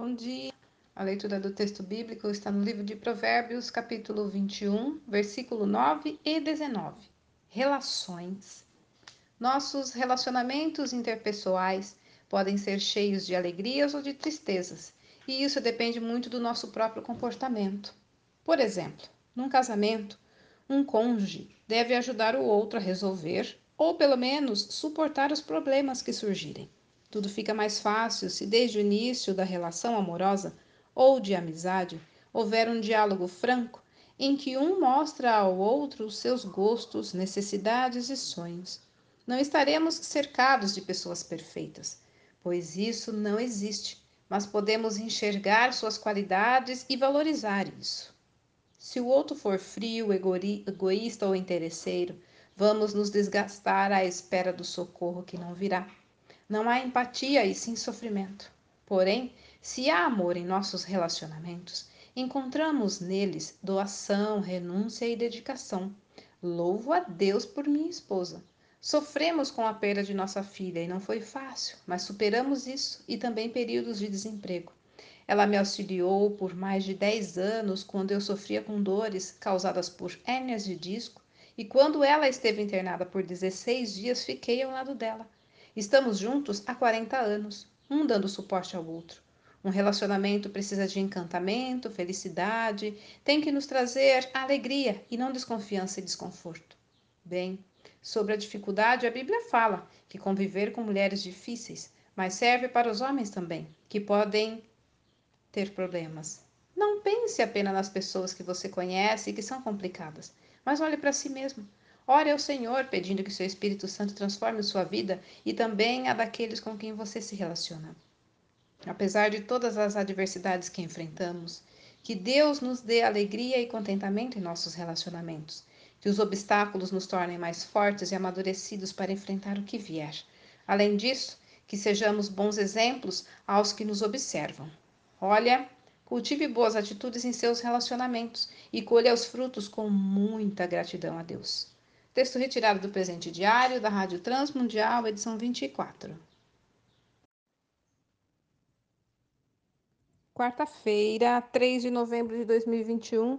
Bom dia. A leitura do texto bíblico está no livro de Provérbios, capítulo 21, versículo 9 e 19. Relações. Nossos relacionamentos interpessoais podem ser cheios de alegrias ou de tristezas, e isso depende muito do nosso próprio comportamento. Por exemplo, num casamento, um cônjuge deve ajudar o outro a resolver ou pelo menos suportar os problemas que surgirem. Tudo fica mais fácil se desde o início da relação amorosa ou de amizade houver um diálogo franco em que um mostra ao outro os seus gostos, necessidades e sonhos. Não estaremos cercados de pessoas perfeitas, pois isso não existe, mas podemos enxergar suas qualidades e valorizar isso. Se o outro for frio, egoísta ou interesseiro, vamos nos desgastar à espera do socorro que não virá. Não há empatia e sim sofrimento. Porém, se há amor em nossos relacionamentos, encontramos neles doação, renúncia e dedicação. Louvo a Deus por minha esposa. Sofremos com a perda de nossa filha e não foi fácil, mas superamos isso e também períodos de desemprego. Ela me auxiliou por mais de 10 anos quando eu sofria com dores causadas por hérnias de disco e quando ela esteve internada por 16 dias, fiquei ao lado dela. Estamos juntos há 40 anos, um dando suporte ao outro. Um relacionamento precisa de encantamento, felicidade, tem que nos trazer alegria e não desconfiança e desconforto. Bem, sobre a dificuldade, a Bíblia fala que conviver com mulheres difíceis, mas serve para os homens também, que podem ter problemas. Não pense apenas nas pessoas que você conhece e que são complicadas, mas olhe para si mesmo. Ore ao Senhor pedindo que seu Espírito Santo transforme sua vida e também a daqueles com quem você se relaciona. Apesar de todas as adversidades que enfrentamos, que Deus nos dê alegria e contentamento em nossos relacionamentos, que os obstáculos nos tornem mais fortes e amadurecidos para enfrentar o que vier. Além disso, que sejamos bons exemplos aos que nos observam. Olha, cultive boas atitudes em seus relacionamentos e colha os frutos com muita gratidão a Deus. Texto retirado do presente diário da Rádio Transmundial, edição 24. Quarta-feira, 3 de novembro de 2021.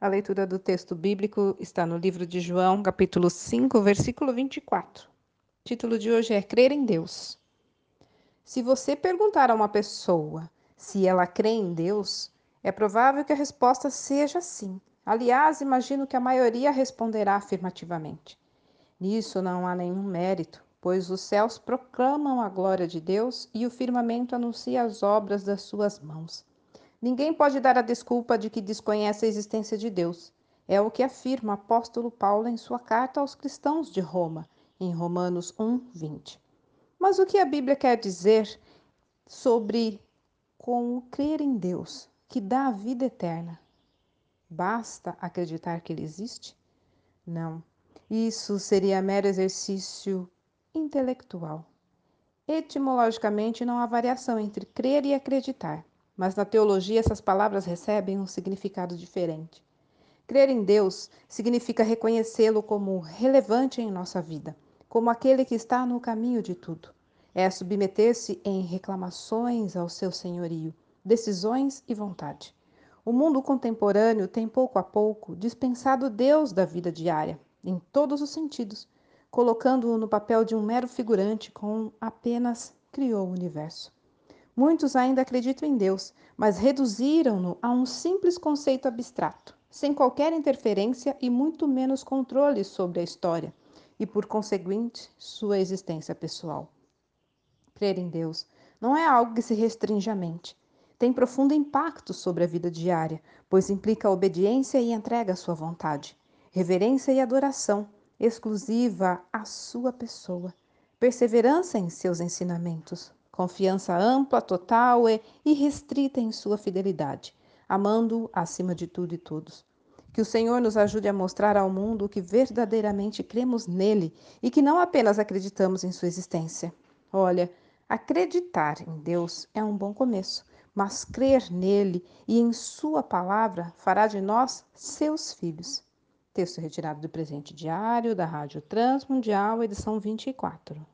A leitura do texto bíblico está no livro de João, capítulo 5, versículo 24. O título de hoje é Crer em Deus. Se você perguntar a uma pessoa se ela crê em Deus, é provável que a resposta seja sim. Aliás, imagino que a maioria responderá afirmativamente. Nisso não há nenhum mérito, pois os céus proclamam a glória de Deus e o firmamento anuncia as obras das suas mãos. Ninguém pode dar a desculpa de que desconhece a existência de Deus. É o que afirma o apóstolo Paulo em sua carta aos cristãos de Roma, em Romanos 1, 20. Mas o que a Bíblia quer dizer sobre como crer em Deus, que dá a vida eterna? Basta acreditar que ele existe? Não. Isso seria mero exercício intelectual. Etimologicamente, não há variação entre crer e acreditar, mas na teologia essas palavras recebem um significado diferente. Crer em Deus significa reconhecê-lo como relevante em nossa vida, como aquele que está no caminho de tudo. É submeter-se em reclamações ao seu senhorio, decisões e vontade. O mundo contemporâneo tem pouco a pouco dispensado Deus da vida diária, em todos os sentidos, colocando-o no papel de um mero figurante com apenas criou o universo. Muitos ainda acreditam em Deus, mas reduziram-no a um simples conceito abstrato, sem qualquer interferência e muito menos controle sobre a história e, por conseguinte, sua existência pessoal. Crer em Deus não é algo que se restringe à mente tem profundo impacto sobre a vida diária, pois implica obediência e entrega à sua vontade, reverência e adoração exclusiva à sua pessoa, perseverança em seus ensinamentos, confiança ampla, total e irrestrita em sua fidelidade, amando acima de tudo e todos. Que o Senhor nos ajude a mostrar ao mundo que verdadeiramente cremos nele e que não apenas acreditamos em sua existência. Olha, acreditar em Deus é um bom começo mas crer nele e em Sua palavra fará de nós seus filhos. Texto retirado do presente diário da Rádio Transmundial, edição 24.